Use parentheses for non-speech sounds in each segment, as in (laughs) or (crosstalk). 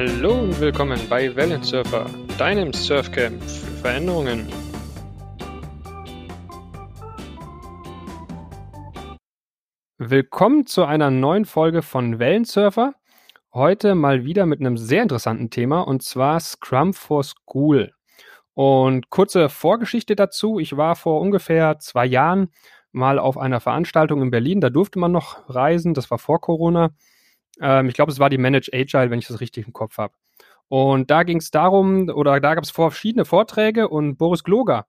Hallo und willkommen bei Wellensurfer, deinem Surfcamp für Veränderungen. Willkommen zu einer neuen Folge von Wellensurfer. Heute mal wieder mit einem sehr interessanten Thema und zwar Scrum for School. Und kurze Vorgeschichte dazu. Ich war vor ungefähr zwei Jahren mal auf einer Veranstaltung in Berlin. Da durfte man noch reisen. Das war vor Corona. Ähm, ich glaube, es war die Manage Agile, wenn ich das richtig im Kopf habe. Und da ging es darum, oder da gab es verschiedene Vorträge und Boris Gloger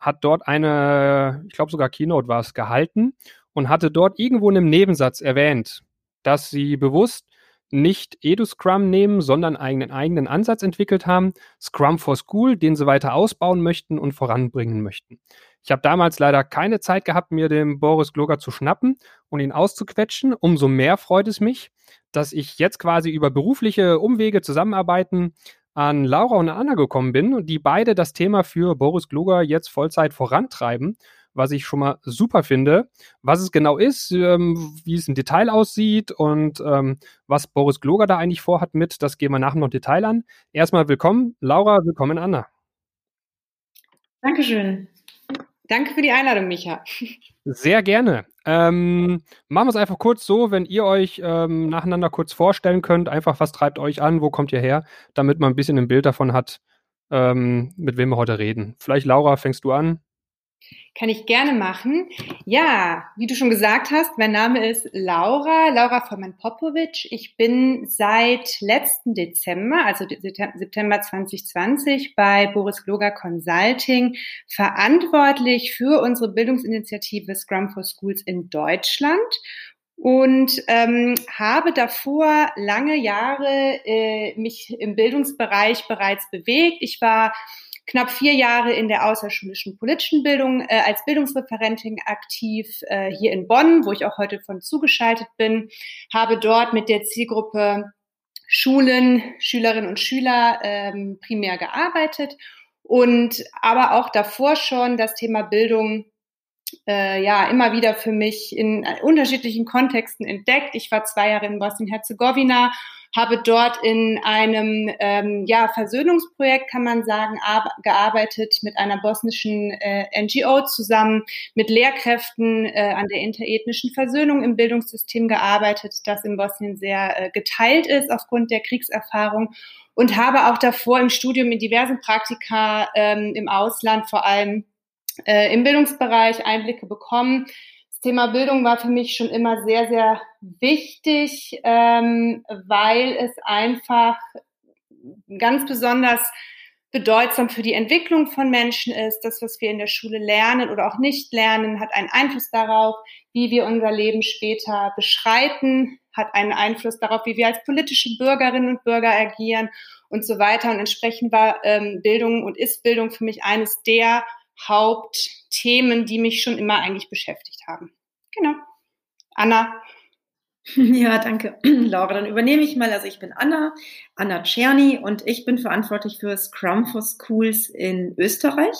hat dort eine, ich glaube sogar Keynote war es, gehalten und hatte dort irgendwo in einem Nebensatz erwähnt, dass sie bewusst nicht EduScrum nehmen, sondern einen eigenen Ansatz entwickelt haben, Scrum for School, den sie weiter ausbauen möchten und voranbringen möchten. Ich habe damals leider keine Zeit gehabt, mir den Boris Gloger zu schnappen und ihn auszuquetschen. Umso mehr freut es mich, dass ich jetzt quasi über berufliche Umwege zusammenarbeiten an Laura und Anna gekommen bin und die beide das Thema für Boris Gloger jetzt Vollzeit vorantreiben, was ich schon mal super finde. Was es genau ist, ähm, wie es im Detail aussieht und ähm, was Boris Gloger da eigentlich vorhat mit, das gehen wir nachher noch Detail an. Erstmal willkommen, Laura, willkommen, Anna. Dankeschön. Danke für die Einladung, Micha. Sehr gerne. Ähm, machen wir es einfach kurz so, wenn ihr euch ähm, nacheinander kurz vorstellen könnt, einfach was treibt euch an, wo kommt ihr her, damit man ein bisschen ein Bild davon hat, ähm, mit wem wir heute reden. Vielleicht Laura, fängst du an? Kann ich gerne machen. Ja, wie du schon gesagt hast, mein Name ist Laura, Laura Vollmann-Popovic. Ich bin seit letzten Dezember, also September 2020, bei Boris Gloger Consulting verantwortlich für unsere Bildungsinitiative Scrum for Schools in Deutschland und ähm, habe davor lange Jahre äh, mich im Bildungsbereich bereits bewegt. Ich war knapp vier Jahre in der außerschulischen politischen Bildung äh, als Bildungsreferentin aktiv äh, hier in Bonn, wo ich auch heute von zugeschaltet bin, habe dort mit der Zielgruppe Schulen, Schülerinnen und Schüler ähm, primär gearbeitet und aber auch davor schon das Thema Bildung äh, ja immer wieder für mich in unterschiedlichen Kontexten entdeckt. Ich war zwei Jahre in Bosnien-Herzegowina habe dort in einem ähm, ja, Versöhnungsprojekt, kann man sagen, gearbeitet mit einer bosnischen äh, NGO zusammen, mit Lehrkräften äh, an der interethnischen Versöhnung im Bildungssystem gearbeitet, das in Bosnien sehr äh, geteilt ist aufgrund der Kriegserfahrung und habe auch davor im Studium in diversen Praktika ähm, im Ausland vor allem äh, im Bildungsbereich Einblicke bekommen Thema Bildung war für mich schon immer sehr, sehr wichtig, ähm, weil es einfach ganz besonders bedeutsam für die Entwicklung von Menschen ist. Das, was wir in der Schule lernen oder auch nicht lernen, hat einen Einfluss darauf, wie wir unser Leben später beschreiten, hat einen Einfluss darauf, wie wir als politische Bürgerinnen und Bürger agieren und so weiter. Und entsprechend war ähm, Bildung und ist Bildung für mich eines der Hauptthemen, die mich schon immer eigentlich beschäftigt haben. Genau. Anna. (laughs) Ja, danke, (clears throat) Laura. Dann übernehme ich mal. Also ich bin Anna, Anna Czerny und ich bin verantwortlich für Scrum for Schools in Österreich.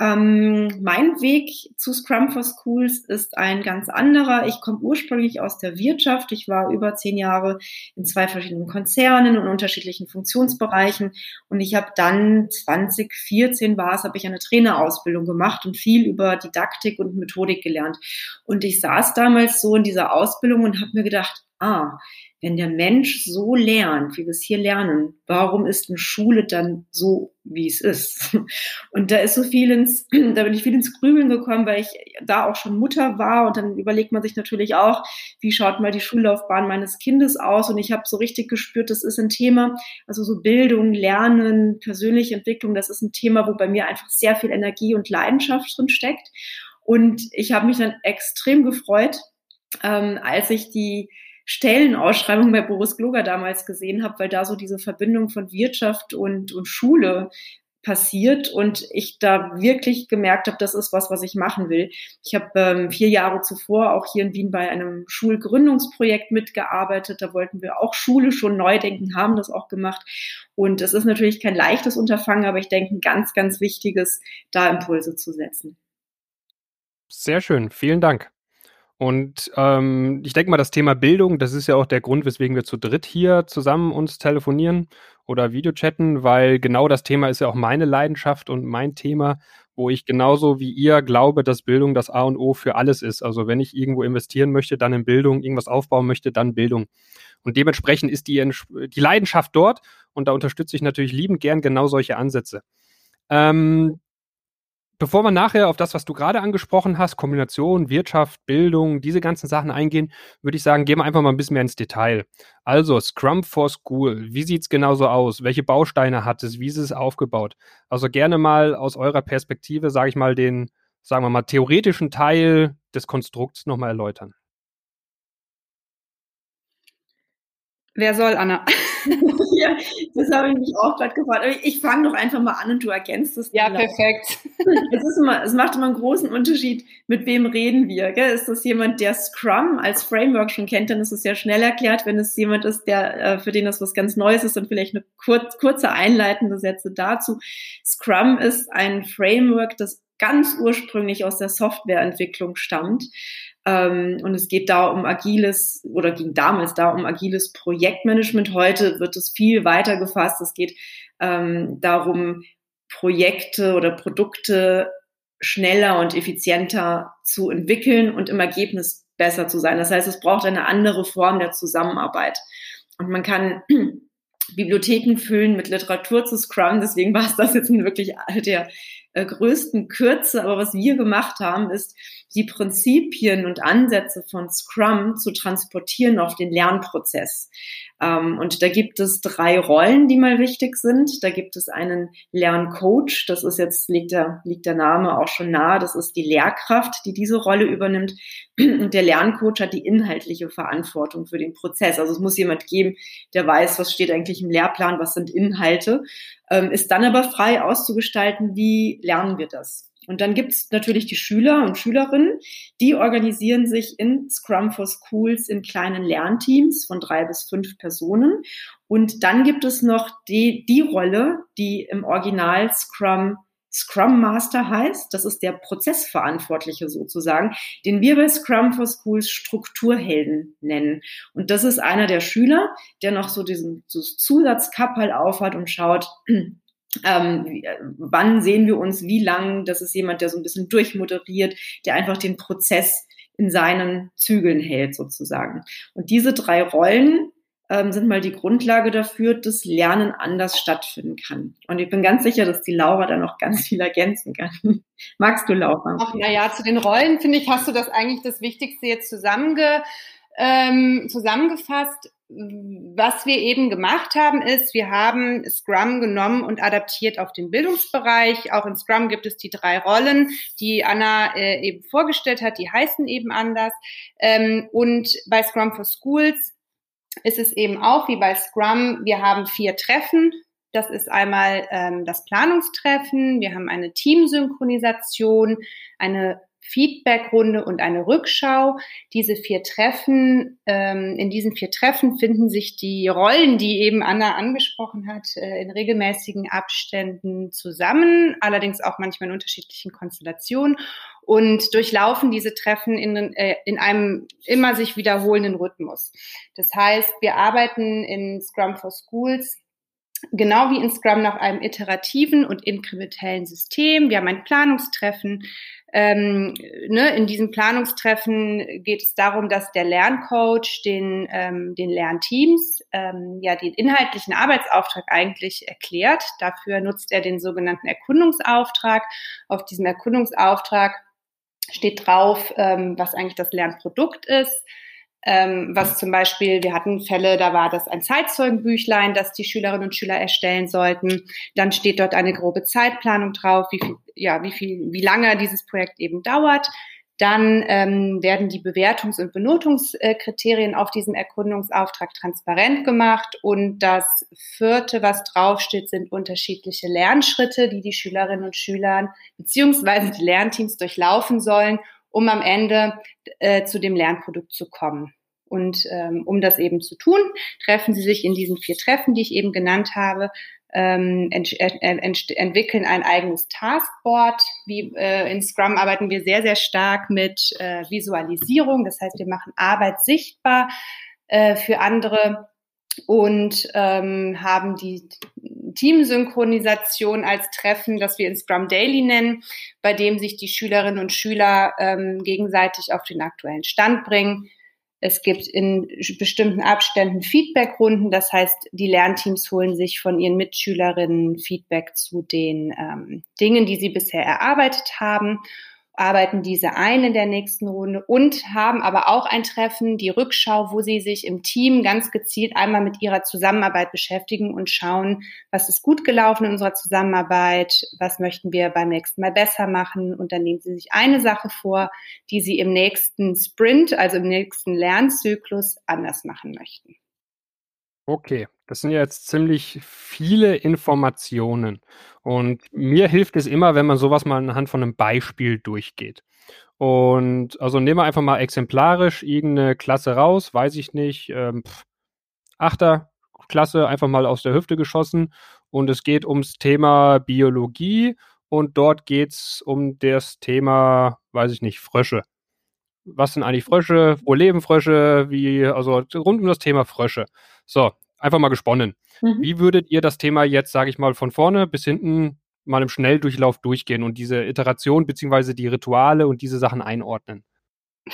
Ähm, mein Weg zu Scrum for Schools ist ein ganz anderer. Ich komme ursprünglich aus der Wirtschaft. Ich war über zehn Jahre in zwei verschiedenen Konzernen und unterschiedlichen Funktionsbereichen. Und ich habe dann 2014 war es, habe ich eine Trainerausbildung gemacht und viel über Didaktik und Methodik gelernt. Und ich saß damals so in dieser Ausbildung und habe mir gedacht, ah, wenn der Mensch so lernt, wie wir es hier lernen, warum ist eine Schule dann so, wie es ist? (laughs) Und da ist so viel ins, (clears throat) da bin ich viel ins Grübeln gekommen, weil ich da auch schon Mutter war und dann überlegt man sich natürlich auch, wie schaut mal die Schullaufbahn meines Kindes aus? Und ich habe so richtig gespürt, das ist ein Thema, also so Bildung, Lernen, persönliche Entwicklung, das ist ein Thema, wo bei mir einfach sehr viel Energie und Leidenschaft drin steckt. Und ich habe mich dann extrem gefreut, ähm, als ich die Stellenausschreibung bei Boris Gloger damals gesehen habe, weil da so diese Verbindung von Wirtschaft und, und Schule passiert und ich da wirklich gemerkt habe, das ist was, was ich machen will. Ich habe ähm, vier Jahre zuvor auch hier in Wien bei einem Schulgründungsprojekt mitgearbeitet. Da wollten wir auch Schule schon neu denken, haben das auch gemacht. Und es ist natürlich kein leichtes Unterfangen, aber ich denke, ein ganz, ganz wichtiges, da Impulse zu setzen. Sehr schön, vielen Dank. Und ähm, ich denke mal, das Thema Bildung, das ist ja auch der Grund, weswegen wir zu dritt hier zusammen uns telefonieren oder Videochatten, weil genau das Thema ist ja auch meine Leidenschaft und mein Thema, wo ich genauso wie ihr glaube, dass Bildung das A und O für alles ist. Also wenn ich irgendwo investieren möchte, dann in Bildung, irgendwas aufbauen möchte, dann Bildung. Und dementsprechend ist die, die Leidenschaft dort und da unterstütze ich natürlich liebend gern genau solche Ansätze. Ähm, Bevor wir nachher auf das, was du gerade angesprochen hast, Kombination, Wirtschaft, Bildung, diese ganzen Sachen eingehen, würde ich sagen, gehen wir einfach mal ein bisschen mehr ins Detail. Also Scrum for School, wie sieht's genauso aus? Welche Bausteine hat es? Wie ist es aufgebaut? Also gerne mal aus eurer Perspektive, sage ich mal, den, sagen wir mal, theoretischen Teil des Konstrukts nochmal erläutern. Wer soll, Anna? (laughs) ja, das habe ich mich auch gerade gefragt. Aber ich fange doch einfach mal an und du ergänzt es. Ja, perfekt. (laughs) Es, ist immer, es macht immer einen großen Unterschied, mit wem reden wir. Gell? Ist das jemand, der Scrum als Framework schon kennt, dann ist es sehr schnell erklärt. Wenn es jemand ist, der äh, für den das was ganz Neues ist, dann vielleicht eine kurz, kurze einleitende Sätze dazu. Scrum ist ein Framework, das ganz ursprünglich aus der Softwareentwicklung stammt. Ähm, und es geht da um agiles oder ging damals da um agiles Projektmanagement. Heute wird es viel weiter gefasst. Es geht ähm, darum, Projekte oder Produkte schneller und effizienter zu entwickeln und im Ergebnis besser zu sein. Das heißt, es braucht eine andere Form der Zusammenarbeit. Und man kann (clears throat) Bibliotheken füllen mit Literatur zu Scrum. Deswegen war es das jetzt wirklich der äh, größten Kürze. Aber was wir gemacht haben, ist, die Prinzipien und Ansätze von Scrum zu transportieren auf den Lernprozess. Ähm, und da gibt es drei Rollen, die mal wichtig sind. Da gibt es einen Lerncoach. Das ist jetzt, liegt der, liegt der Name auch schon nahe. Das ist die Lehrkraft, die diese Rolle übernimmt. Und der Lerncoach hat die inhaltliche Verantwortung für den Prozess. Also es muss jemand geben, der weiß, was steht eigentlich im Lehrplan, was sind Inhalte, ähm, ist dann aber frei auszugestalten, wie lernen wir das. Und dann gibt's natürlich die Schüler und Schülerinnen, die organisieren sich in Scrum for Schools in kleinen Lernteams von drei bis fünf Personen. Und dann gibt es noch die, die Rolle, die im Original Scrum Scrum Master heißt. Das ist der Prozessverantwortliche sozusagen, den wir bei Scrum for Schools Strukturhelden nennen. Und das ist einer der Schüler, der noch so diesen so Zusatzkappel aufhat und schaut, ähm, wann sehen wir uns, wie lang, das ist jemand, der so ein bisschen durchmoderiert, der einfach den Prozess in seinen Zügeln hält sozusagen. Und diese drei Rollen ähm, sind mal die Grundlage dafür, dass Lernen anders stattfinden kann. Und ich bin ganz sicher, dass die Laura da noch ganz viel ergänzen kann. Magst du, Laura? Ach, naja, zu den Rollen, finde ich, hast du das eigentlich das Wichtigste jetzt zusammenge, ähm, zusammengefasst was wir eben gemacht haben, ist, wir haben Scrum genommen und adaptiert auf den Bildungsbereich. Auch in Scrum gibt es die drei Rollen, die Anna äh, eben vorgestellt hat, die heißen eben anders. Ähm, und bei Scrum for Schools ist es eben auch wie bei Scrum, wir haben vier Treffen. Das ist einmal ähm, das Planungstreffen, wir haben eine Teamsynchronisation, eine Feedbackrunde und eine Rückschau. Diese vier Treffen, ähm, in diesen vier Treffen finden sich die Rollen, die eben Anna angesprochen hat, äh, in regelmäßigen Abständen zusammen, allerdings auch manchmal in unterschiedlichen Konstellationen und durchlaufen diese Treffen in, äh, in einem immer sich wiederholenden Rhythmus. Das heißt, wir arbeiten in Scrum for Schools genau wie in Scrum nach einem iterativen und inkrementellen System. Wir haben ein Planungstreffen, ähm, ne, in diesem Planungstreffen geht es darum, dass der Lerncoach den, ähm, den Lernteams ähm, ja den inhaltlichen Arbeitsauftrag eigentlich erklärt. Dafür nutzt er den sogenannten Erkundungsauftrag. Auf diesem Erkundungsauftrag steht drauf, ähm, was eigentlich das Lernprodukt ist ähm, was zum Beispiel, wir hatten Fälle, da war das ein Zeitzeugenbüchlein, das die Schülerinnen und Schüler erstellen sollten. Dann steht dort eine grobe Zeitplanung drauf, wie viel, ja, wie viel, wie lange dieses Projekt eben dauert. Dann ähm, werden die Bewertungs- und Benotungskriterien auf diesem Erkundungsauftrag transparent gemacht. Und das vierte, was draufsteht, sind unterschiedliche Lernschritte, die die Schülerinnen und Schüler beziehungsweise die Lernteams durchlaufen sollen, um am Ende äh, zu dem Lernprodukt zu kommen. Und ähm, um das eben zu tun, treffen sie sich in diesen vier Treffen, die ich eben genannt habe, ähm, ent ent entwickeln ein eigenes Taskboard. Wie, äh, in Scrum arbeiten wir sehr, sehr stark mit äh, Visualisierung. Das heißt, wir machen Arbeit sichtbar äh, für andere und ähm, haben die Teamsynchronisation als Treffen, das wir in Scrum Daily nennen, bei dem sich die Schülerinnen und Schüler ähm, gegenseitig auf den aktuellen Stand bringen. Es gibt in bestimmten Abständen Feedbackrunden, das heißt, die Lernteams holen sich von ihren Mitschülerinnen Feedback zu den ähm, Dingen, die sie bisher erarbeitet haben arbeiten diese ein in der nächsten Runde und haben aber auch ein Treffen, die Rückschau, wo sie sich im Team ganz gezielt einmal mit ihrer Zusammenarbeit beschäftigen und schauen, was ist gut gelaufen in unserer Zusammenarbeit, was möchten wir beim nächsten Mal besser machen und dann nehmen sie sich eine Sache vor, die sie im nächsten Sprint, also im nächsten Lernzyklus anders machen möchten. Okay, das sind ja jetzt ziemlich viele Informationen. Und mir hilft es immer, wenn man sowas mal anhand von einem Beispiel durchgeht. Und also nehmen wir einfach mal exemplarisch irgendeine Klasse raus, weiß ich nicht, ähm, Achter Klasse einfach mal aus der Hüfte geschossen und es geht ums Thema Biologie und dort geht es um das Thema, weiß ich nicht, Frösche. Was sind eigentlich Frösche? Wo leben Frösche? Wie, also rund um das Thema Frösche. So, einfach mal gesponnen. Mhm. Wie würdet ihr das Thema jetzt, sage ich mal, von vorne bis hinten mal im Schnelldurchlauf durchgehen und diese Iteration beziehungsweise die Rituale und diese Sachen einordnen? (laughs)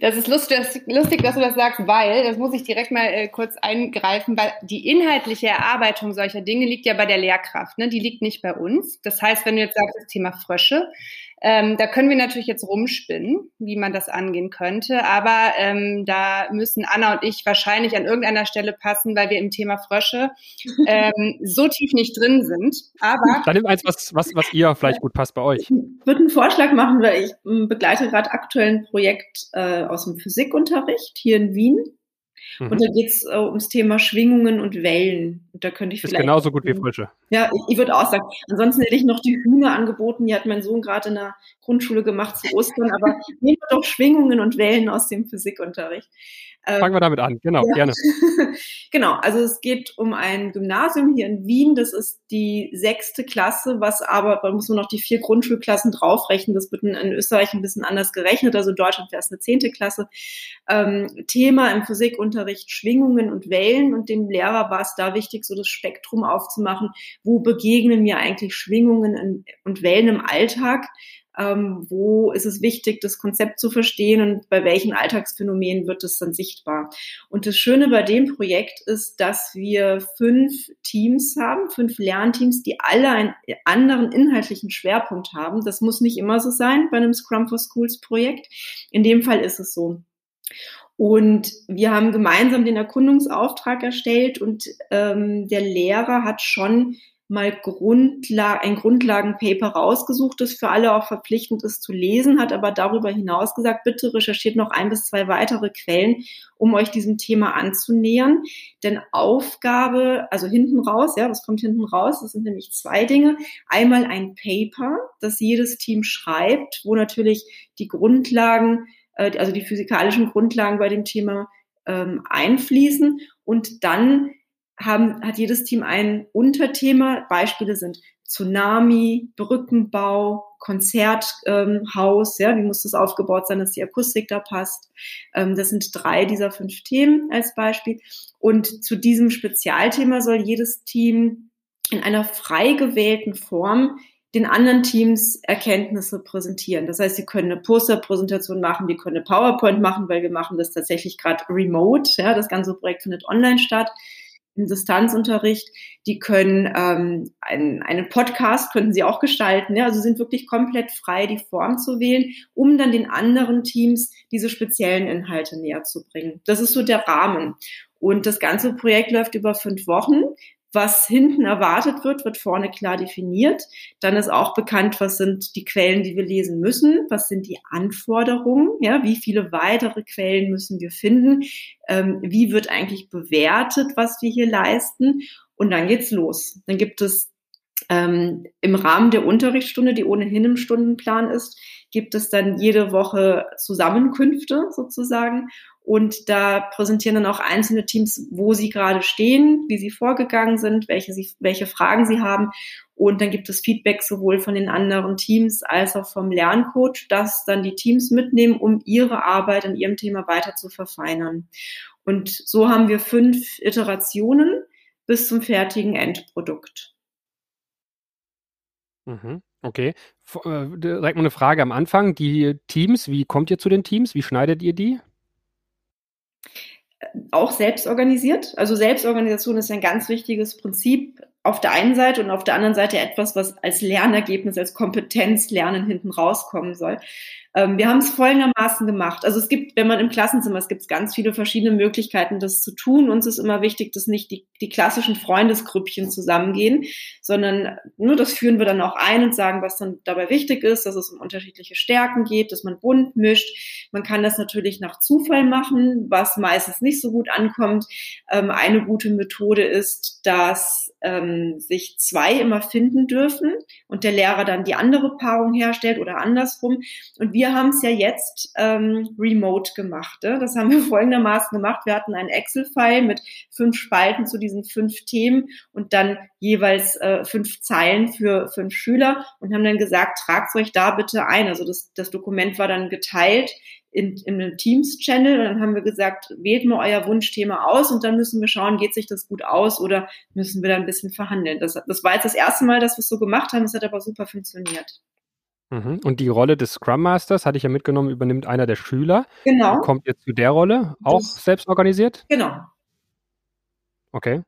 Das ist lustig, lustig, dass du das sagst, weil, das muss ich direkt mal äh, kurz eingreifen, weil die inhaltliche Erarbeitung solcher Dinge liegt ja bei der Lehrkraft, ne? die liegt nicht bei uns. Das heißt, wenn du jetzt sagst, das Thema Frösche, ähm, da können wir natürlich jetzt rumspinnen, wie man das angehen könnte, aber ähm, da müssen Anna und ich wahrscheinlich an irgendeiner Stelle passen, weil wir im Thema Frösche ähm, (laughs) so tief nicht drin sind. Aber dann nimm eins, was, was, was ihr vielleicht gut passt bei euch. Ich würde einen Vorschlag machen, weil ich ähm, begleite gerade aktuell ein Projekt äh, aus dem Physikunterricht hier in Wien. Mhm. Und da geht es äh, ums Thema Schwingungen und Wellen. Und da könnte ich Ist vielleicht. genauso gut wie Frische. Ja, ich, ich würde auch sagen. Ansonsten hätte ich noch die Hühner angeboten. Die hat mein Sohn gerade in der Grundschule gemacht zu Ostern. Aber (laughs) nehmen wir doch Schwingungen und Wellen aus dem Physikunterricht. Ähm, Fangen wir damit an, genau, ja. gerne. (laughs) genau, also es geht um ein Gymnasium hier in Wien. Das ist die sechste Klasse, was aber, man muss nur noch die vier Grundschulklassen draufrechnen. Das wird in, in Österreich ein bisschen anders gerechnet. Also in Deutschland wäre es eine zehnte Klasse. Ähm, Thema im Physikunterricht Schwingungen und Wellen. Und dem Lehrer war es da wichtig, so das Spektrum aufzumachen. Wo begegnen mir eigentlich Schwingungen und Wellen im Alltag? Ähm, wo ist es wichtig, das Konzept zu verstehen und bei welchen Alltagsphänomenen wird es dann sichtbar. Und das Schöne bei dem Projekt ist, dass wir fünf Teams haben, fünf Lernteams, die alle einen anderen inhaltlichen Schwerpunkt haben. Das muss nicht immer so sein bei einem Scrum for Schools Projekt. In dem Fall ist es so. Und wir haben gemeinsam den Erkundungsauftrag erstellt und ähm, der Lehrer hat schon mal Grundla ein Grundlagenpaper rausgesucht, das für alle auch verpflichtend ist zu lesen, hat aber darüber hinaus gesagt, bitte recherchiert noch ein bis zwei weitere Quellen, um euch diesem Thema anzunähern. Denn Aufgabe, also hinten raus, ja, was kommt hinten raus? Das sind nämlich zwei Dinge. Einmal ein Paper, das jedes Team schreibt, wo natürlich die Grundlagen, äh, also die physikalischen Grundlagen bei dem Thema ähm, einfließen und dann haben, hat jedes Team ein Unterthema. Beispiele sind Tsunami, Brückenbau, Konzerthaus, ähm, ja, wie muss das aufgebaut sein, dass die Akustik da passt. Ähm, das sind drei dieser fünf Themen als Beispiel. Und zu diesem Spezialthema soll jedes Team in einer frei gewählten Form den anderen Teams Erkenntnisse präsentieren. Das heißt, sie können eine Posterpräsentation machen, die können eine PowerPoint machen, weil wir machen das tatsächlich gerade remote. Ja, das ganze Projekt findet online statt im Distanzunterricht, die können ähm, einen, einen Podcast könnten sie auch gestalten, ja? also sind wirklich komplett frei, die Form zu wählen, um dann den anderen Teams diese speziellen Inhalte näher zu bringen. Das ist so der Rahmen. Und das ganze Projekt läuft über fünf Wochen was hinten erwartet wird, wird vorne klar definiert. Dann ist auch bekannt, was sind die Quellen, die wir lesen müssen, was sind die Anforderungen, ja, wie viele weitere Quellen müssen wir finden, ähm, wie wird eigentlich bewertet, was wir hier leisten. Und dann geht's los. Dann gibt es ähm, im Rahmen der Unterrichtsstunde, die ohnehin im Stundenplan ist, gibt es dann jede Woche Zusammenkünfte sozusagen Und da präsentieren dann auch einzelne Teams, wo sie gerade stehen, wie sie vorgegangen sind, welche, sie, welche Fragen sie haben. Und dann gibt es Feedback sowohl von den anderen Teams als auch vom Lerncoach, das dann die Teams mitnehmen, um ihre Arbeit an ihrem Thema weiter zu verfeinern. Und so haben wir fünf Iterationen bis zum fertigen Endprodukt. Mhm, okay. Äh, direkt mal eine Frage am Anfang. Die Teams, wie kommt ihr zu den Teams? Wie schneidet ihr die? Auch selbst organisiert. Also Selbstorganisation ist ein ganz wichtiges Prinzip auf der einen Seite und auf der anderen Seite etwas, was als Lernergebnis, als Kompetenzlernen hinten rauskommen soll. Ähm, wir haben es folgendermaßen gemacht. Also es gibt, wenn man im Klassenzimmer, es gibt ganz viele verschiedene Möglichkeiten, das zu tun. Uns ist immer wichtig, dass nicht die, die klassischen Freundesgrüppchen zusammengehen, sondern nur das führen wir dann auch ein und sagen, was dann dabei wichtig ist, dass es um unterschiedliche Stärken geht, dass man bunt mischt. Man kann das natürlich nach Zufall machen, was meistens nicht so gut ankommt. Ähm, eine gute Methode ist, dass ähm, sich zwei immer finden dürfen und der Lehrer dann die andere Paarung herstellt oder andersrum. Und wir haben es ja jetzt ähm, remote gemacht. Ne? Das haben wir (laughs) folgendermaßen gemacht. Wir hatten einen Excel-File mit fünf Spalten zu diesen fünf Themen und dann jeweils äh, fünf Zeilen für fünf Schüler und haben dann gesagt, tragt euch da bitte ein. Also das, das Dokument war dann geteilt in, in einem Teams-Channel und dann haben wir gesagt, wählt mal euer Wunschthema aus und dann müssen wir schauen, geht sich das gut aus oder müssen wir da ein bisschen verhandeln. Das, das war jetzt das erste Mal, dass wir es so gemacht haben, es hat aber super funktioniert. Mhm. Und die Rolle des Scrum Masters, hatte ich ja mitgenommen, übernimmt einer der Schüler. Genau. Kommt jetzt zu der Rolle, auch das, selbst organisiert? Genau. Okay.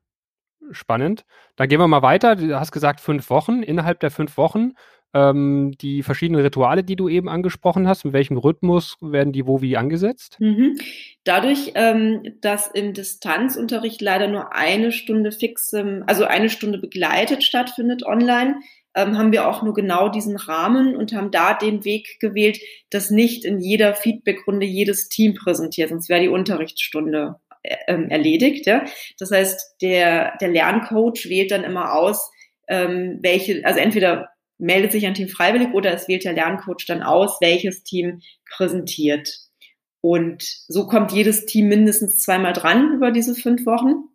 Spannend. Dann gehen wir mal weiter. Du hast gesagt, fünf Wochen. Innerhalb der fünf Wochen ähm, die verschiedenen Rituale, die du eben angesprochen hast, in welchem Rhythmus werden die wo wie angesetzt? Mhm. Dadurch, ähm, dass im Distanzunterricht leider nur eine Stunde fix, also eine Stunde begleitet stattfindet online, ähm, haben wir auch nur genau diesen Rahmen und haben da den Weg gewählt, dass nicht in jeder Feedbackrunde jedes Team präsentiert, sonst wäre die Unterrichtsstunde äh, ähm, erledigt. Ja? Das heißt, der, der Lerncoach wählt dann immer aus, ähm, welche, also entweder meldet sich ein Team freiwillig oder es wählt der Lerncoach dann aus, welches Team präsentiert. Und so kommt jedes Team mindestens zweimal dran über diese fünf Wochen,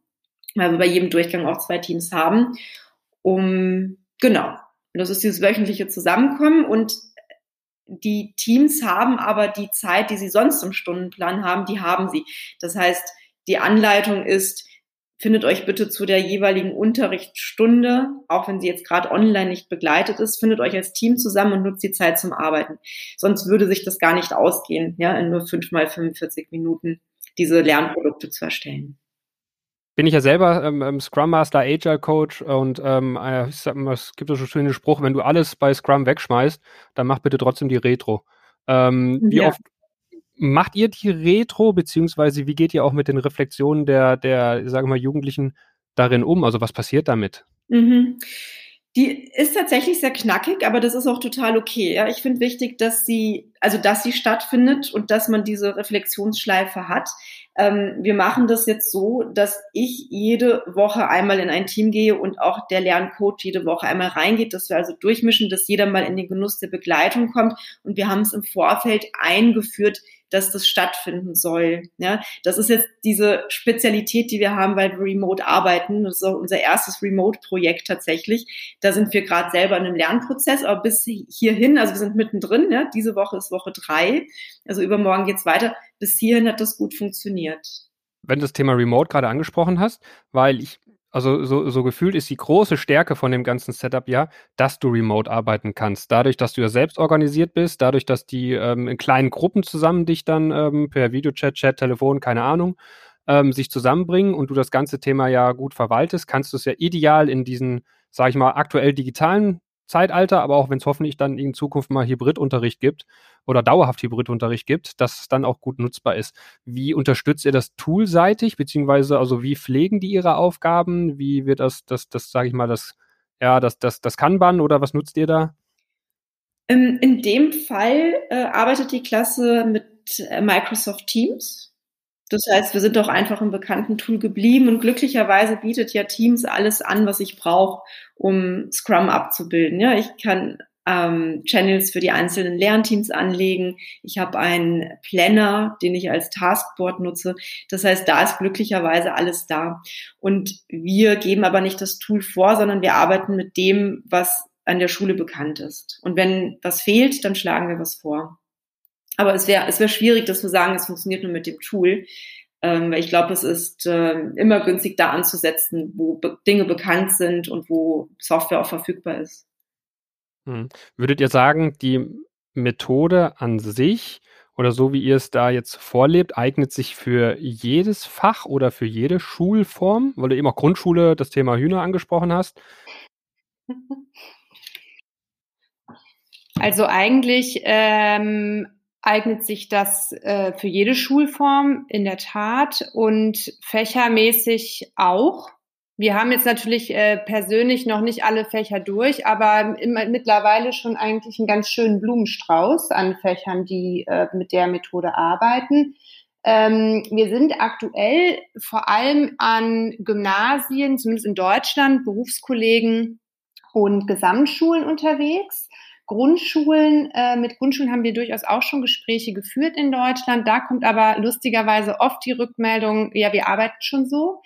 weil wir bei jedem Durchgang auch zwei Teams haben, um, genau, und das ist dieses wöchentliche Zusammenkommen und die Teams haben aber die Zeit, die sie sonst im Stundenplan haben, die haben sie. Das heißt, die Anleitung ist, findet euch bitte zu der jeweiligen Unterrichtsstunde, auch wenn sie jetzt gerade online nicht begleitet ist, findet euch als Team zusammen und nutzt die Zeit zum Arbeiten. Sonst würde sich das gar nicht ausgehen, ja, in nur fünf mal 45 Minuten diese Lernprodukte zu erstellen bin ich ja selber ähm, ähm, Scrum Master, Agile Coach und ähm, äh, sag es gibt so einen schönen Spruch, wenn du alles bei Scrum wegschmeißt, dann mach bitte trotzdem die Retro. Ähm, ja. Wie oft macht ihr die Retro, beziehungsweise wie geht ihr auch mit den Reflexionen der, der, sagen wir mal, Jugendlichen darin um? Also was passiert damit? Mhm. Die ist tatsächlich sehr knackig, aber das ist auch total okay. Ja, ich finde wichtig, dass sie, also dass sie stattfindet und dass man diese Reflexionsschleife hat. Ähm, wir machen das jetzt so, dass ich jede Woche einmal in ein Team gehe und auch der Lerncoach jede Woche einmal reingeht, dass wir also durchmischen, dass jeder mal in den Genuss der Begleitung kommt. Und wir haben es im Vorfeld eingeführt, dass das stattfinden soll. Ja, das ist jetzt diese Spezialität, die wir haben, weil wir remote arbeiten. Das ist auch unser erstes Remote-Projekt tatsächlich. Da sind wir gerade selber in einem Lernprozess, aber bis hierhin, also wir sind mittendrin, ja, diese Woche ist Woche drei, also übermorgen geht's weiter. Bis hierhin hat das gut funktioniert. Wenn du das Thema Remote gerade angesprochen hast, weil ich also so, so gefühlt ist die große Stärke von dem ganzen Setup ja, dass du remote arbeiten kannst. Dadurch, dass du ja selbst organisiert bist, dadurch, dass die ähm, in kleinen Gruppen zusammen dich dann ähm, per Videochat, Chat, Telefon, keine Ahnung, ähm, sich zusammenbringen und du das ganze Thema ja gut verwaltest, kannst du es ja ideal in diesen, sag ich mal, aktuell digitalen Zeitalter, aber auch wenn es hoffentlich dann in Zukunft mal Hybridunterricht gibt oder dauerhaft Hybridunterricht gibt, dass es dann auch gut nutzbar ist. Wie unterstützt ihr das toolseitig, beziehungsweise also wie pflegen die ihre Aufgaben? Wie wird das, das, das sage ich mal, das, ja, das, das, das Kanban oder was nutzt ihr da? In, in dem Fall äh, arbeitet die Klasse mit äh, Microsoft Teams. Das heißt, wir sind doch einfach im bekannten Tool geblieben und glücklicherweise bietet ja Teams alles an, was ich brauche, um Scrum abzubilden. Ja, ich kann ähm, Channels für die einzelnen Lernteams anlegen. Ich habe einen Planner, den ich als Taskboard nutze. Das heißt, da ist glücklicherweise alles da. Und wir geben aber nicht das Tool vor, sondern wir arbeiten mit dem, was an der Schule bekannt ist. Und wenn was fehlt, dann schlagen wir was vor. Aber es wäre es wäre schwierig, das zu sagen, es funktioniert nur mit dem Tool. Ähm, weil ich glaube, es ist äh, immer günstig, da anzusetzen, wo be Dinge bekannt sind und wo Software auch verfügbar ist. Hm. Würdet ihr sagen, die Methode an sich oder so wie ihr es da jetzt vorlebt, eignet sich für jedes Fach oder für jede Schulform? Weil du eben auch Grundschule das Thema Hühner angesprochen hast. (laughs) Also eigentlich ähm, eignet sich das äh, für jede Schulform in der Tat und fächermäßig auch. Wir haben jetzt natürlich äh, persönlich noch nicht alle Fächer durch, aber immer, mittlerweile schon eigentlich einen ganz schönen Blumenstrauß an Fächern, die äh, mit der Methode arbeiten. Ähm, wir sind aktuell vor allem an Gymnasien, zumindest in Deutschland, Berufskollegen und Gesamtschulen unterwegs. Grundschulen, äh, mit Grundschulen haben wir durchaus auch schon Gespräche geführt in Deutschland. Da kommt aber lustigerweise oft die Rückmeldung, ja, wir arbeiten schon so.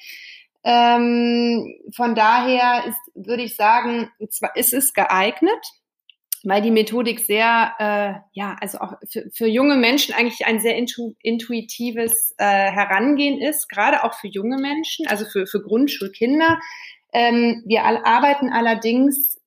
Ähm, von daher ist, würde ich sagen, ist es geeignet, weil die Methodik sehr, äh, ja, also auch für, für junge Menschen eigentlich ein sehr intu intuitives äh, Herangehen ist, gerade auch für junge Menschen, also für, für Grundschulkinder. Ähm, wir arbeiten allerdings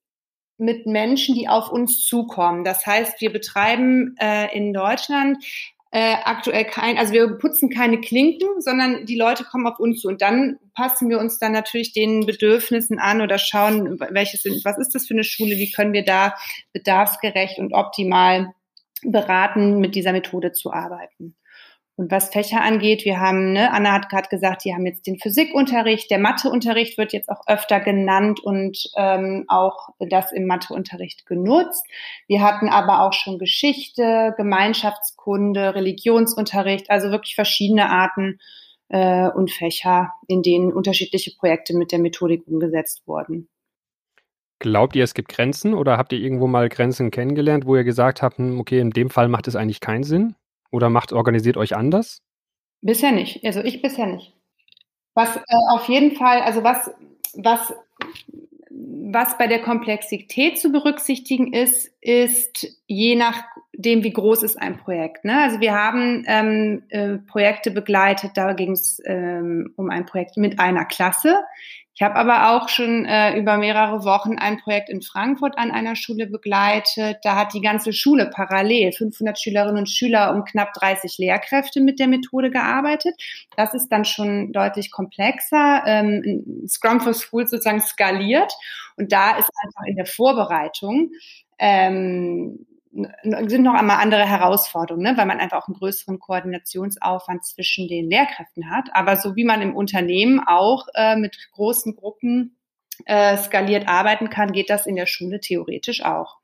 mit Menschen, die auf uns zukommen. Das heißt, wir betreiben äh, in Deutschland äh, aktuell kein, also wir putzen keine Klinken, sondern die Leute kommen auf uns zu und dann passen wir uns dann natürlich den Bedürfnissen an oder schauen, welches sind, was ist das für eine Schule, wie können wir da bedarfsgerecht und optimal beraten, mit dieser Methode zu arbeiten. Und was Fächer angeht, wir haben, ne, Anna hat gerade gesagt, die haben jetzt den Physikunterricht, der Matheunterricht wird jetzt auch öfter genannt und ähm, auch das im Matheunterricht genutzt. Wir hatten aber auch schon Geschichte, Gemeinschaftskunde, Religionsunterricht, also wirklich verschiedene Arten äh, und Fächer, in denen unterschiedliche Projekte mit der Methodik umgesetzt wurden. Glaubt ihr, es gibt Grenzen oder habt ihr irgendwo mal Grenzen kennengelernt, wo ihr gesagt habt, hm, okay, in dem Fall macht es eigentlich keinen Sinn? Oder macht, organisiert euch anders? Bisher nicht. Also ich bisher nicht. Was äh, auf jeden Fall, also was, was, was bei der Komplexität zu berücksichtigen ist, ist je nachdem, wie groß ist ein Projekt. Ne? Also wir haben ähm, äh, Projekte begleitet, da ging es ähm, um ein Projekt mit einer Klasse. Ich habe aber auch schon äh, über mehrere Wochen ein Projekt in Frankfurt an einer Schule begleitet. Da hat die ganze Schule parallel 500 Schülerinnen und Schüler und knapp 30 Lehrkräfte mit der Methode gearbeitet. Das ist dann schon deutlich komplexer. Ähm, Scrum for Schools sozusagen skaliert und da ist einfach in der Vorbereitung ähm, sind noch einmal andere Herausforderungen, ne? weil man einfach auch einen größeren Koordinationsaufwand zwischen den Lehrkräften hat. Aber so wie man im Unternehmen auch äh, mit großen Gruppen äh, skaliert arbeiten kann, geht das in der Schule theoretisch auch.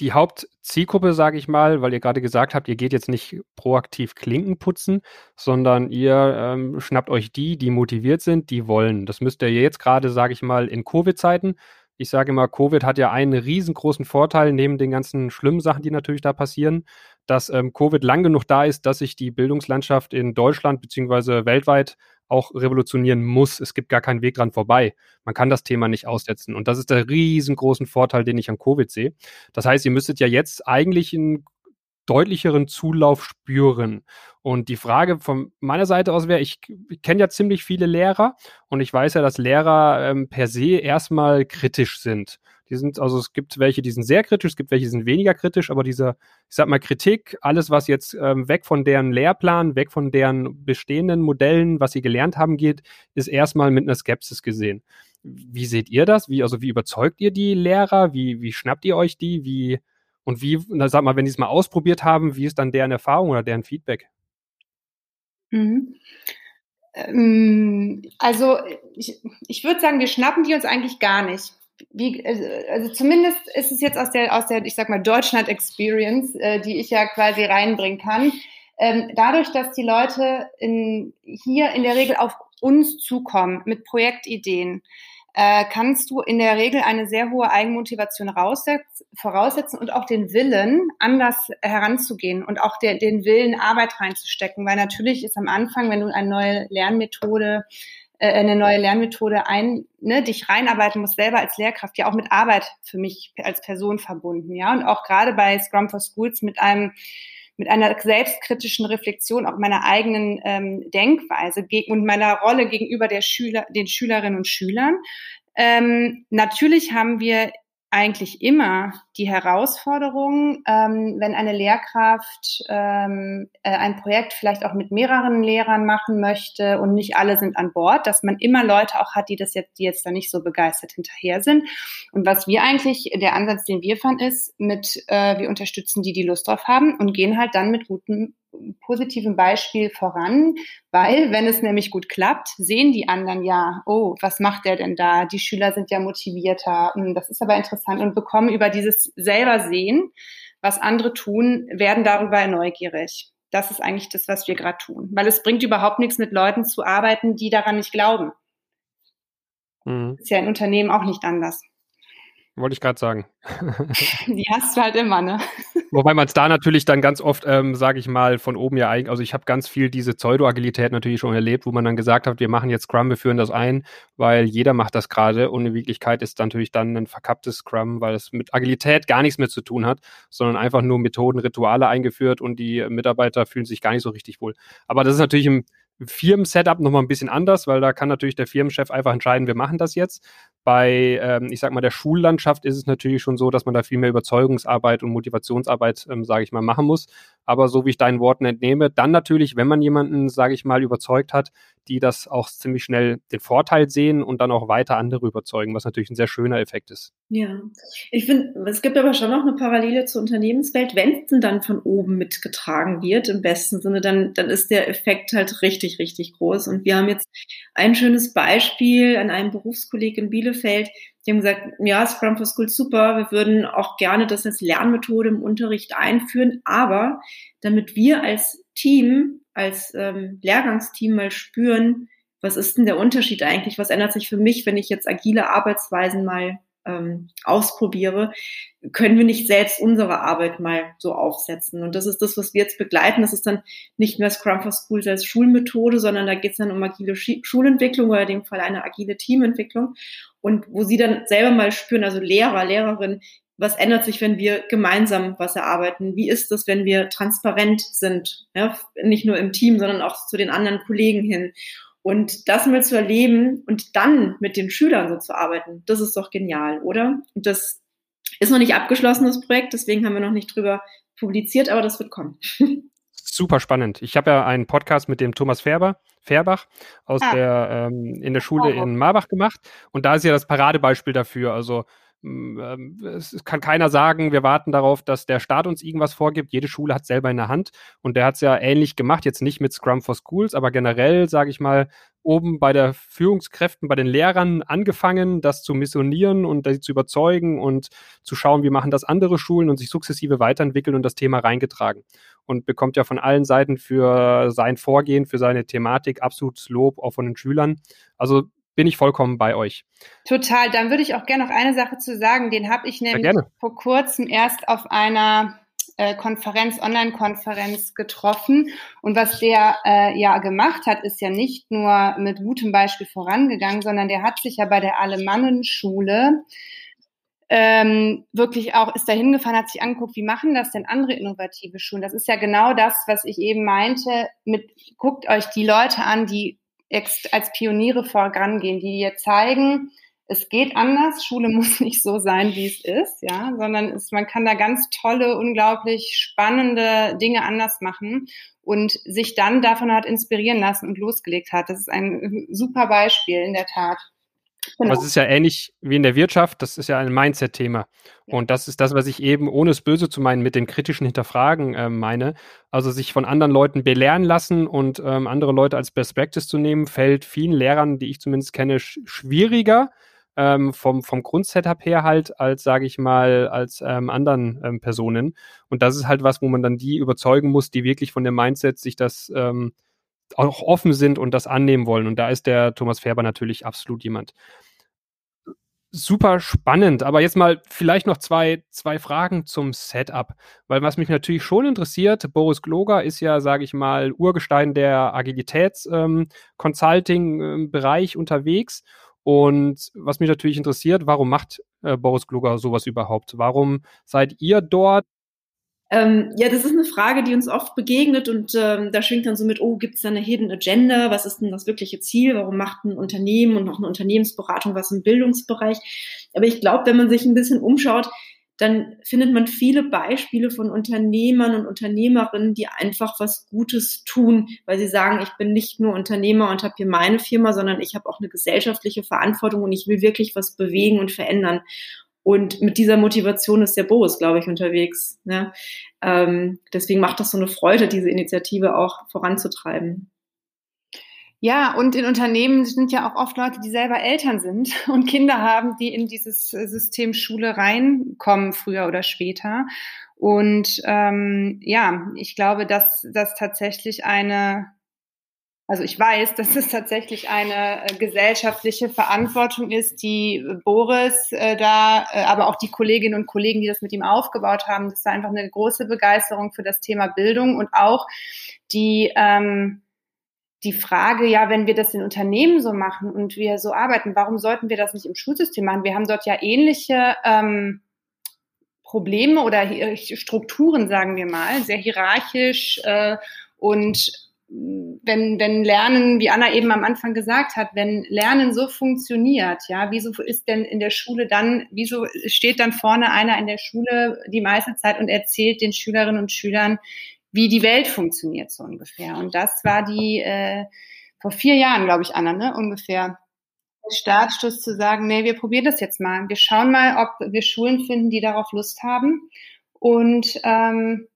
Die Hauptzielgruppe, sage ich mal, weil ihr gerade gesagt habt, ihr geht jetzt nicht proaktiv Klinken putzen, sondern ihr ähm, schnappt euch die, die motiviert sind, die wollen. Das müsst ihr jetzt gerade, sage ich mal, in Covid-Zeiten ich sage immer, Covid hat ja einen riesengroßen Vorteil, neben den ganzen schlimmen Sachen, die natürlich da passieren, dass ähm, Covid lang genug da ist, dass sich die Bildungslandschaft in Deutschland beziehungsweise weltweit auch revolutionieren muss. Es gibt gar keinen Weg dran vorbei. Man kann das Thema nicht aussetzen. Und das ist der riesengroßen Vorteil, den ich an Covid sehe. Das heißt, ihr müsstet ja jetzt eigentlich einen deutlicheren Zulauf spüren. Und die Frage von meiner Seite aus wäre, ich, ich kenne ja ziemlich viele Lehrer und ich weiß ja, dass Lehrer ähm, per se erstmal kritisch sind. Die sind, also es gibt welche, die sind sehr kritisch, es gibt welche, die sind weniger kritisch, aber diese, ich sag mal, Kritik, alles, was jetzt ähm, weg von deren Lehrplan, weg von deren bestehenden Modellen, was sie gelernt haben, geht, ist erstmal mit einer Skepsis gesehen. Wie seht ihr das? Wie, also wie überzeugt ihr die Lehrer? Wie, wie schnappt ihr euch die? Wie, und wie, na, sag mal, wenn die es mal ausprobiert haben, wie ist dann deren Erfahrung oder deren Feedback? Mhm. Ähm, also ich, ich würde sagen, wir schnappen die uns eigentlich gar nicht. Wie, also, also zumindest ist es jetzt aus der, aus der, ich sag mal, Deutschland-Experience, äh, die ich ja quasi reinbringen kann. Ähm, dadurch, dass die Leute in, hier in der Regel auf uns zukommen mit Projektideen, äh, kannst du in der Regel eine sehr hohe Eigenmotivation voraussetzen und auch den Willen, anders heranzugehen und auch der, den Willen, Arbeit reinzustecken. Weil natürlich ist am Anfang, wenn du eine neue Lernmethode äh, eine neue Lernmethode ein, ne, dich reinarbeiten musst, selber als Lehrkraft, ja auch mit Arbeit für mich als Person verbunden, ja. Und auch gerade bei Scrum for Schools mit einem mit einer selbstkritischen Reflexion auch meiner eigenen ähm, Denkweise und meiner Rolle gegenüber der Schüler, den Schülerinnen und Schülern. Ähm, natürlich haben wir eigentlich immer die Herausforderung, ähm, wenn eine Lehrkraft ähm, äh, ein Projekt vielleicht auch mit mehreren Lehrern machen möchte und nicht alle sind an Bord, dass man immer Leute auch hat, die das jetzt, die jetzt da nicht so begeistert hinterher sind. Und was wir eigentlich, der Ansatz, den wir fahren, ist, mit äh, wir unterstützen die, die Lust drauf haben und gehen halt dann mit guten positiven Beispiel voran, weil wenn es nämlich gut klappt, sehen die anderen ja, oh, was macht der denn da? Die Schüler sind ja motivierter. Hm, das ist aber interessant und bekommen über dieses selber sehen, was andere tun, werden darüber neugierig. Das ist eigentlich das, was wir gerade tun, weil es bringt überhaupt nichts, mit Leuten zu arbeiten, die daran nicht glauben. Mhm. Ist ja in Unternehmen auch nicht anders. Wollte ich gerade sagen. (laughs) Die hast du halt immer, ne? (laughs) Wobei man es da natürlich dann ganz oft, ähm, sage ich mal, von oben ja eigentlich, also ich habe ganz viel diese Pseudo-Agilität natürlich schon erlebt, wo man dann gesagt hat, wir machen jetzt Scrum, wir führen das ein, weil jeder macht das gerade und in Wirklichkeit ist natürlich dann ein verkapptes Scrum, weil es mit Agilität gar nichts mehr zu tun hat, sondern einfach nur Methoden, Rituale eingeführt und die Mitarbeiter fühlen sich gar nicht so richtig wohl. Aber das ist natürlich im Firmen-Setup nochmal ein bisschen anders, weil da kann natürlich der Firmenchef einfach entscheiden, wir machen das jetzt. Bei, ähm, ich sag mal, der Schullandschaft ist es natürlich schon so, dass man da viel mehr Überzeugungsarbeit und Motivationsarbeit, ähm, sage ich mal, machen muss. Aber so wie ich deinen Worten entnehme, dann natürlich, wenn man jemanden, sage ich mal, überzeugt hat, die das auch ziemlich schnell den Vorteil sehen und dann auch weiter andere überzeugen, was natürlich ein sehr schöner Effekt ist. Ja, ich finde, es gibt aber schon noch eine Parallele zur Unternehmenswelt. Wenn es dann von oben mitgetragen wird, im besten Sinne, dann, dann ist der Effekt halt richtig, richtig groß. Und wir haben jetzt ein schönes Beispiel an einem Berufskolleg in Bielefeld. Die haben gesagt, ja, Scrum for School super, wir würden auch gerne das als Lernmethode im Unterricht einführen, aber damit wir als Team als ähm, Lehrgangsteam mal spüren, was ist denn der Unterschied eigentlich? Was ändert sich für mich, wenn ich jetzt agile Arbeitsweisen mal ähm, ausprobiere? Können wir nicht selbst unsere Arbeit mal so aufsetzen? Und das ist das, was wir jetzt begleiten. Das ist dann nicht mehr Scrum for Schools als Schulmethode, sondern da geht es dann um agile Schulentwicklung oder in dem Fall eine agile Teamentwicklung. Und wo sie dann selber mal spüren, also Lehrer, Lehrerin, was ändert sich, wenn wir gemeinsam was erarbeiten? Wie ist es, wenn wir transparent sind? Ja, nicht nur im Team, sondern auch zu den anderen Kollegen hin. Und das mal zu erleben und dann mit den Schülern so zu arbeiten, das ist doch genial, oder? Und das ist noch nicht abgeschlossen, das Projekt, deswegen haben wir noch nicht drüber publiziert, aber das wird kommen. (laughs) Super spannend. Ich habe ja einen Podcast mit dem Thomas Färber, Färbach aus ah. der ähm, in der Schule in Marbach gemacht und da ist ja das Paradebeispiel dafür. Also es kann keiner sagen, wir warten darauf, dass der Staat uns irgendwas vorgibt. Jede Schule hat selber in der Hand und der hat es ja ähnlich gemacht, jetzt nicht mit Scrum for Schools, aber generell, sage ich mal, oben bei der Führungskräften, bei den Lehrern angefangen, das zu missionieren und sie zu überzeugen und zu schauen, wie machen das andere Schulen und sich sukzessive weiterentwickeln und das Thema reingetragen. Und bekommt ja von allen Seiten für sein Vorgehen, für seine Thematik absolutes Lob, auch von den Schülern. Also bin ich vollkommen bei euch. Total. Dann würde ich auch gerne noch eine Sache zu sagen. Den habe ich nämlich vor kurzem erst auf einer äh, Konferenz, Online-Konferenz getroffen. Und was der äh, ja gemacht hat, ist ja nicht nur mit gutem Beispiel vorangegangen, sondern der hat sich ja bei der Alemannenschule ähm, wirklich auch ist da hingefahren, hat sich angeguckt, wie machen das denn andere innovative Schulen? Das ist ja genau das, was ich eben meinte. Mit guckt euch die Leute an, die als Pioniere vorangehen, die dir zeigen, es geht anders, Schule (laughs) muss nicht so sein, wie es ist, ja, sondern es, man kann da ganz tolle, unglaublich spannende Dinge anders machen und sich dann davon hat inspirieren lassen und losgelegt hat. Das ist ein super Beispiel in der Tat. Genau. Aber es ist ja ähnlich wie in der Wirtschaft, das ist ja ein Mindset-Thema. Ja. Und das ist das, was ich eben, ohne es böse zu meinen, mit den kritischen Hinterfragen äh, meine. Also sich von anderen Leuten belehren lassen und ähm, andere Leute als Best Practice zu nehmen, fällt vielen Lehrern, die ich zumindest kenne, sch schwieriger. Ähm, vom, vom Grundsetup her halt, als, sage ich mal, als ähm, anderen ähm, Personen. Und das ist halt was, wo man dann die überzeugen muss, die wirklich von dem Mindset sich das ähm, auch offen sind und das annehmen wollen. Und da ist der Thomas Färber natürlich absolut jemand. Super spannend. Aber jetzt mal vielleicht noch zwei, zwei Fragen zum Setup. Weil was mich natürlich schon interessiert, Boris Gloger ist ja, sage ich mal, Urgestein der Agilitäts-Consulting-Bereich ähm, unterwegs. Und was mich natürlich interessiert, warum macht äh, Boris Gloger sowas überhaupt? Warum seid ihr dort? Ähm, ja, das ist eine Frage, die uns oft begegnet und ähm, da schwingt dann so mit, oh, gibt es da eine Hidden Agenda? Was ist denn das wirkliche Ziel? Warum macht ein Unternehmen und auch eine Unternehmensberatung was im Bildungsbereich? Aber ich glaube, wenn man sich ein bisschen umschaut, dann findet man viele Beispiele von Unternehmern und Unternehmerinnen, die einfach was Gutes tun, weil sie sagen, ich bin nicht nur Unternehmer und habe hier meine Firma, sondern ich habe auch eine gesellschaftliche Verantwortung und ich will wirklich was bewegen und verändern. Und mit dieser Motivation ist der Boris, glaube ich, unterwegs. Ne? Ähm, deswegen macht das so eine Freude, diese Initiative auch voranzutreiben. Ja, und in Unternehmen sind ja auch oft Leute, die selber Eltern sind (laughs) und Kinder haben, die in dieses System Schule reinkommen, früher oder später. Und ähm, ja, ich glaube, dass das tatsächlich eine also ich weiß, dass es tatsächlich eine äh, gesellschaftliche Verantwortung ist, die Boris äh, da, äh, aber auch die Kolleginnen und Kollegen, die das mit ihm aufgebaut haben, das ist einfach eine große Begeisterung für das Thema Bildung und auch die ähm, die Frage, ja, wenn wir das in Unternehmen so machen und wir so arbeiten, warum sollten wir das nicht im Schulsystem machen? Wir haben dort ja ähnliche ähm, Probleme oder Strukturen, sagen wir mal, sehr hierarchisch äh, und wenn, wenn Lernen, wie Anna eben am Anfang gesagt hat, wenn Lernen so funktioniert, ja, wieso ist denn in der Schule dann, wieso steht dann vorne einer in der Schule die meiste Zeit und erzählt den Schülerinnen und Schülern, wie die Welt funktioniert, so ungefähr. Und das war die, äh, vor vier Jahren, glaube ich, Anna, ne, ungefähr, der Startstoß zu sagen, nee, wir probieren das jetzt mal. Wir schauen mal, ob wir Schulen finden, die darauf Lust haben und ähm,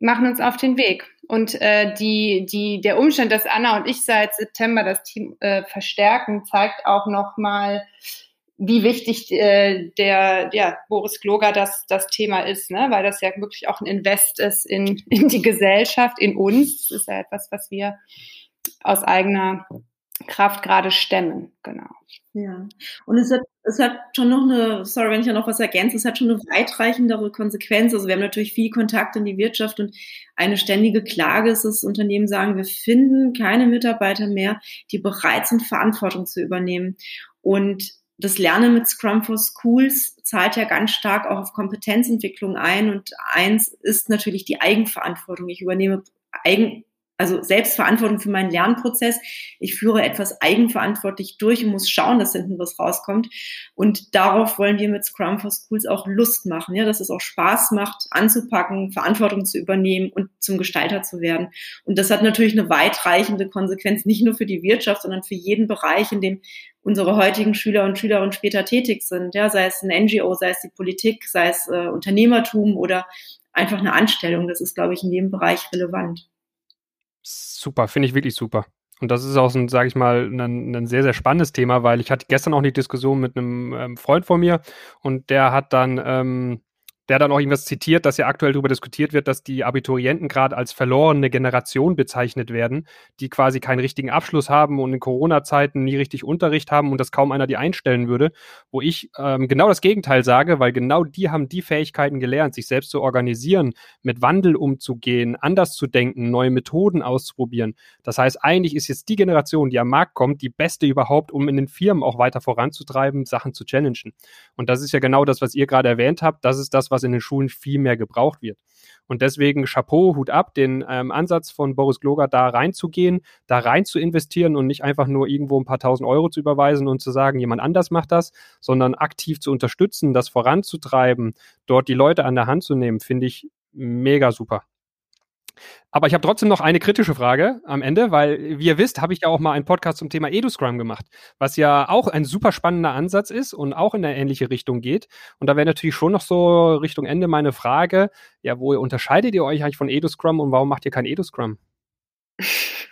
machen uns auf den Weg. Und äh, die, die, der Umstand, dass Anna und ich seit September das Team äh, verstärken, zeigt auch nochmal, wie wichtig äh, der ja, Boris Gloger das, das Thema ist, ne? weil das ja wirklich auch ein Invest ist in, (laughs) in die Gesellschaft, in uns. Das ist ja etwas, was wir aus eigener Kraft gerade stemmen, genau. Ja, und es hat, es hat schon noch eine, sorry, wenn ich ja noch was ergänze, es hat schon eine weitreichendere Konsequenz. Also wir haben natürlich viel Kontakt in die Wirtschaft und eine ständige Klage ist, dass Unternehmen sagen, wir finden keine Mitarbeiter mehr, die bereit sind, Verantwortung zu übernehmen. Und das Lernen mit Scrum for Schools zahlt ja ganz stark auch auf Kompetenzentwicklung ein. Und eins ist natürlich die Eigenverantwortung. Ich übernehme Eigen, also Selbstverantwortung für meinen Lernprozess. Ich führe etwas eigenverantwortlich durch und muss schauen, dass hinten was rauskommt. Und darauf wollen wir mit Scrum for Schools auch Lust machen, ja, dass es auch Spaß macht, anzupacken, Verantwortung zu übernehmen und zum Gestalter zu werden. Und das hat natürlich eine weitreichende Konsequenz, nicht nur für die Wirtschaft, sondern für jeden Bereich, in dem unsere heutigen Schüler und Schülerinnen später tätig sind, ja, sei es ein NGO, sei es die Politik, sei es äh, Unternehmertum oder einfach eine Anstellung. Das ist, glaube ich, in jedem Bereich relevant super, finde ich wirklich super. Und das ist auch, ein, sage ich mal, ein, ein, sehr, sehr spannendes Thema, weil ich hatte gestern auch eine Diskussion mit einem ähm, Freund von mir und der hat dann ähm, der dann auch irgendwas zitiert, dass ja aktuell darüber diskutiert wird, dass die Abiturienten gerade als verlorene Generation bezeichnet werden, die quasi keinen richtigen Abschluss haben und in Corona-Zeiten nie richtig Unterricht haben und dass kaum einer die einstellen würde, wo ich ähm, genau das Gegenteil sage, weil genau die haben die Fähigkeiten gelernt, sich selbst zu organisieren, mit Wandel umzugehen, anders zu denken, neue Methoden auszuprobieren. Das heißt, eigentlich ist jetzt die Generation, die am Markt kommt, die beste überhaupt, um in den Firmen auch weiter voranzutreiben, Sachen zu challengen. Und das ist ja genau das, was ihr gerade erwähnt habt. Das ist das, was was in den Schulen viel mehr gebraucht wird. Und deswegen Chapeau, Hut ab, den ähm, Ansatz von Boris Gloger da reinzugehen, da rein zu investieren und nicht einfach nur irgendwo ein paar tausend Euro zu überweisen und zu sagen, jemand anders macht das, sondern aktiv zu unterstützen, das voranzutreiben, dort die Leute an der Hand zu nehmen, finde ich mega super. Aber ich habe trotzdem noch eine kritische Frage am Ende, weil, wie ihr wisst, habe ich ja auch mal einen Podcast zum Thema EduScrum gemacht, was ja auch ein super spannender Ansatz ist und auch in eine ähnliche Richtung geht. Und da wäre natürlich schon noch so Richtung Ende meine Frage, ja, wo unterscheidet ihr euch eigentlich von EduScrum und warum macht ihr kein EduScrum? (laughs)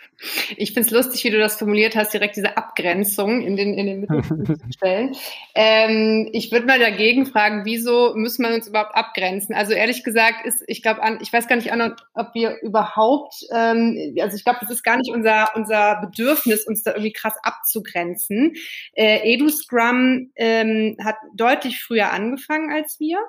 Ich finde es lustig, wie du das formuliert hast, direkt diese Abgrenzung in den, in den Mittelpunkt (laughs) zu stellen. Ähm, ich würde mal dagegen fragen, wieso müssen wir uns überhaupt abgrenzen? Also ehrlich gesagt ist, ich glaube, ich weiß gar nicht, an, ob wir überhaupt, ähm, also ich glaube, das ist gar nicht unser, unser Bedürfnis, uns da irgendwie krass abzugrenzen. Äh, EduScrum ähm, hat deutlich früher angefangen als wir.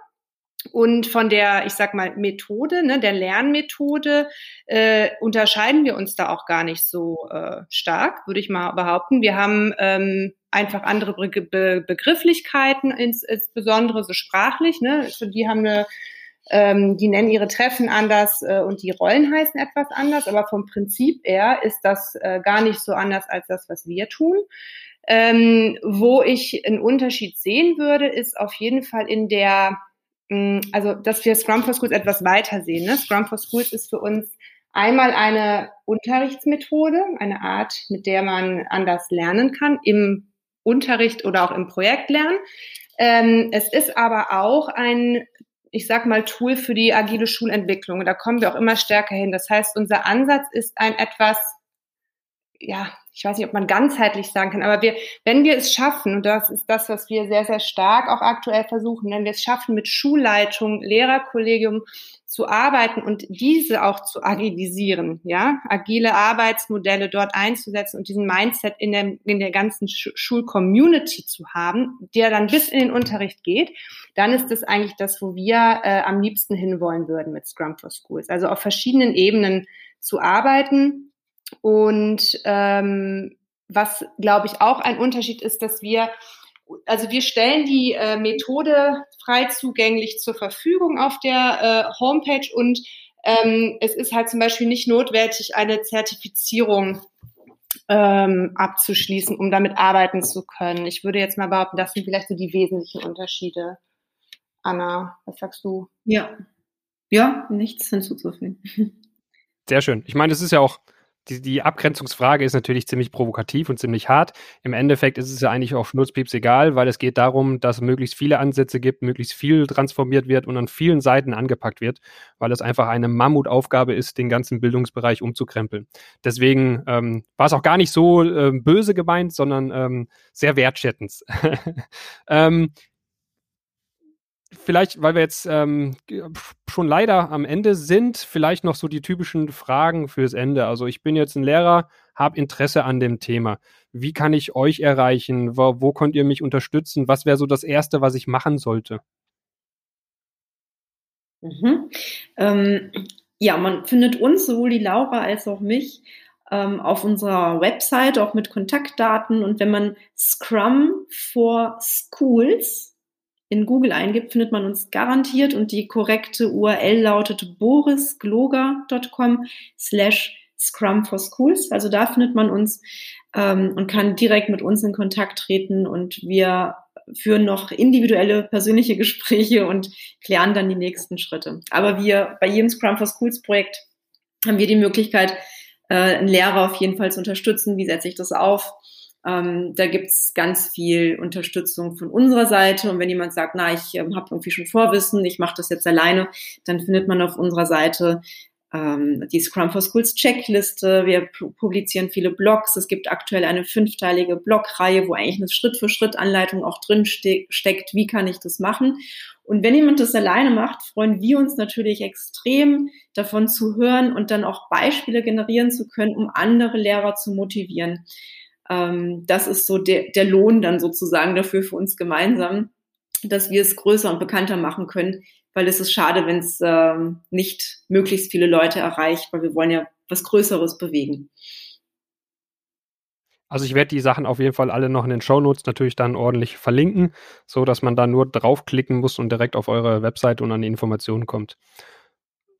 Und von der, ich sag mal, Methode, ne, der Lernmethode, äh, unterscheiden wir uns da auch gar nicht so äh, stark, würde ich mal behaupten. Wir haben ähm, einfach andere Be Be Begrifflichkeiten, ins, insbesondere so sprachlich. Ne? Also die haben eine, ähm, die nennen ihre Treffen anders äh, und die Rollen heißen etwas anders, aber vom Prinzip her ist das äh, gar nicht so anders als das, was wir tun. Ähm, wo ich einen Unterschied sehen würde, ist auf jeden Fall in der also dass wir Scrum for Schools etwas weiter sehen. Ne? Scrum for Schools ist für uns einmal eine Unterrichtsmethode, eine Art, mit der man anders lernen kann, im Unterricht oder auch im Projekt lernen. Ähm, es ist aber auch ein, ich sag mal, Tool für die agile Schulentwicklung. Da kommen wir auch immer stärker hin. Das heißt, unser Ansatz ist ein etwas, ja, ich weiß nicht, ob man ganzheitlich sagen kann, aber wir, wenn wir es schaffen, und das ist das, was wir sehr, sehr stark auch aktuell versuchen, wenn wir es schaffen, mit Schulleitung, Lehrerkollegium zu arbeiten und diese auch zu agilisieren, ja, agile Arbeitsmodelle dort einzusetzen und diesen Mindset in der, in der ganzen Schulcommunity zu haben, der dann bis in den Unterricht geht, dann ist das eigentlich das, wo wir äh, am liebsten hinwollen würden mit Scrum for Schools. Also auf verschiedenen Ebenen zu arbeiten, und ähm, was, glaube ich, auch ein Unterschied ist, dass wir, also wir stellen die äh, Methode frei zugänglich zur Verfügung auf der äh, Homepage und ähm, es ist halt zum Beispiel nicht notwendig, eine Zertifizierung ähm, abzuschließen, um damit arbeiten zu können. Ich würde jetzt mal behaupten, das sind vielleicht so die wesentlichen Unterschiede. Anna, was sagst du? Ja, ja, nichts hinzuzufügen. Sehr schön. Ich meine, es ist ja auch die, die Abgrenzungsfrage ist natürlich ziemlich provokativ und ziemlich hart. Im Endeffekt ist es ja eigentlich auch schnurzpieps egal, weil es geht darum, dass möglichst viele Ansätze gibt, möglichst viel transformiert wird und an vielen Seiten angepackt wird, weil es einfach eine Mammutaufgabe ist, den ganzen Bildungsbereich umzukrempeln. Deswegen ähm, war es auch gar nicht so äh, böse gemeint, sondern ähm, sehr wertschätzend. (laughs) vielleicht, weil wir jetzt ähm, schon leider am Ende sind, vielleicht noch so die typischen Fragen fürs Ende. Also ich bin jetzt ein Lehrer, habe Interesse an dem Thema. Wie kann ich euch erreichen? Wo, wo könnt ihr mich unterstützen? Was wäre so das Erste, was ich machen sollte? Mhm. Ähm, ja, man findet uns, sowohl die Laura als auch mich, ähm, auf unserer Website, auch mit Kontaktdaten. Und wenn man Scrum for Schools in Google eingibt, findet man uns garantiert und die korrekte URL lautet borisgloger.com slash Scrum for Schools. Also da findet man uns ähm, und kann direkt mit uns in Kontakt treten und wir führen noch individuelle persönliche Gespräche und klären dann die nächsten Schritte. Aber wir bei jedem Scrum for Schools Projekt haben wir die Möglichkeit, äh, einen Lehrer auf jeden Fall zu unterstützen. Wie setze ich das auf? Ähm, da gibt's ganz viel Unterstützung von unserer Seite. Und wenn jemand sagt, na, ich ähm, habe irgendwie schon Vorwissen, ich mache das jetzt alleine, dann findet man auf unserer Seite ähm, die Scrum for Schools Checkliste. Wir publizieren viele Blogs. Es gibt aktuell eine fünfteilige Blogreihe, wo eigentlich eine Schritt-für-Schritt-Anleitung auch drin ste steckt. Wie kann ich das machen? Und wenn jemand das alleine macht, freuen wir uns natürlich extrem davon zu hören und dann auch Beispiele generieren zu können, um andere Lehrer zu motivieren ähm, das ist so der, der Lohn dann sozusagen dafür für uns gemeinsam, dass wir es größer und bekannter machen können, weil es ist schade, wenn es ähm, nicht möglichst viele Leute erreicht, weil wir wollen ja was Größeres bewegen. Also ich werde die Sachen auf jeden Fall alle noch in den Show Notes natürlich dann ordentlich verlinken, so dass man da nur draufklicken muss und direkt auf eure Website und an die Informationen kommt.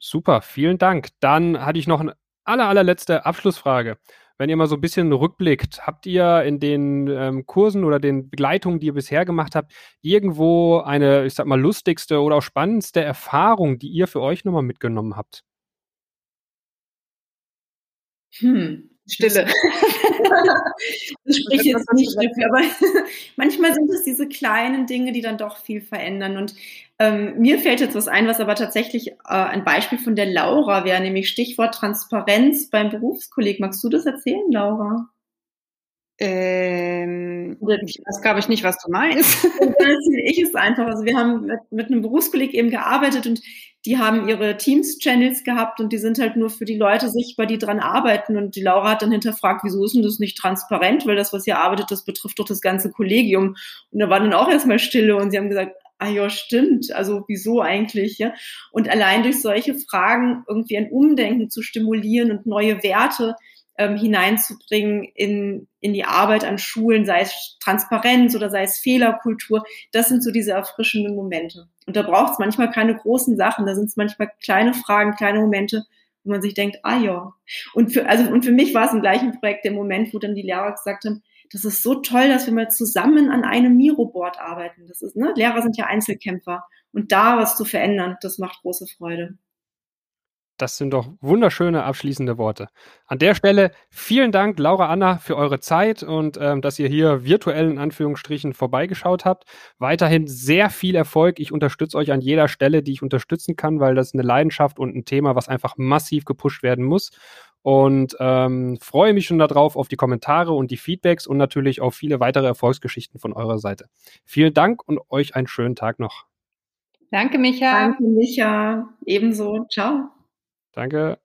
Super, vielen Dank. Dann hatte ich noch eine aller, allerletzte Abschlussfrage wenn ihr mal so ein bisschen rückblickt, habt ihr in den ähm, Kursen oder den Begleitungen, die ihr bisher gemacht habt, irgendwo eine, ich sag mal, lustigste oder auch spannendste Erfahrung, die ihr für euch nochmal mitgenommen habt? Hm, Stille. (laughs) das spricht jetzt nicht dafür, aber (laughs) manchmal sind es diese kleinen Dinge, die dann doch viel verändern. Und ähm, mir fällt jetzt was ein, was aber tatsächlich äh, ein Beispiel von der Laura wäre, nämlich Stichwort Transparenz beim Berufskolleg. Magst du das erzählen, Laura? Ähm, ich weiß, glaube ich, nicht, was du meinst. (laughs) ich es einfach. Also wir haben mit, mit einem Berufskolleg eben gearbeitet und die haben ihre Teams-Channels gehabt und die sind halt nur für die Leute sichtbar, die dran arbeiten. Und die Laura hat dann hinterfragt, wieso ist denn das nicht transparent? Weil das, was ihr arbeitet, das betrifft doch das ganze Kollegium. Und da war dann auch erstmal Stille und sie haben gesagt, ah ja, stimmt, also wieso eigentlich, ja? Und allein durch solche Fragen irgendwie ein Umdenken zu stimulieren und neue Werte ähm, hineinzubringen in, in die Arbeit an Schulen, sei es Transparenz oder sei es Fehlerkultur. Das sind so diese erfrischenden Momente. Und da braucht es manchmal keine großen Sachen, da sind es manchmal kleine Fragen, kleine Momente, wo man sich denkt, ah ja. Und für, also, und für mich war es im gleichen Projekt der Moment, wo dann die Lehrer gesagt haben, das ist so toll, dass wir mal zusammen an einem Miro-Board arbeiten. Das ist, ne, Lehrer sind ja Einzelkämpfer. Und da was zu verändern, das macht große Freude. Das sind doch wunderschöne abschließende Worte. An der Stelle vielen Dank, Laura Anna, für eure Zeit und ähm, dass ihr hier virtuell in Anführungsstrichen vorbeigeschaut habt. Weiterhin sehr viel Erfolg. Ich unterstütze euch an jeder Stelle, die ich unterstützen kann, weil das ist eine Leidenschaft und ein Thema, was einfach massiv gepusht werden muss. Und ähm, freue mich schon darauf, auf die Kommentare und die Feedbacks und natürlich auf viele weitere Erfolgsgeschichten von eurer Seite. Vielen Dank und euch einen schönen Tag noch. Danke, Micha. Danke, Micha. Ebenso. Ciao. Danke.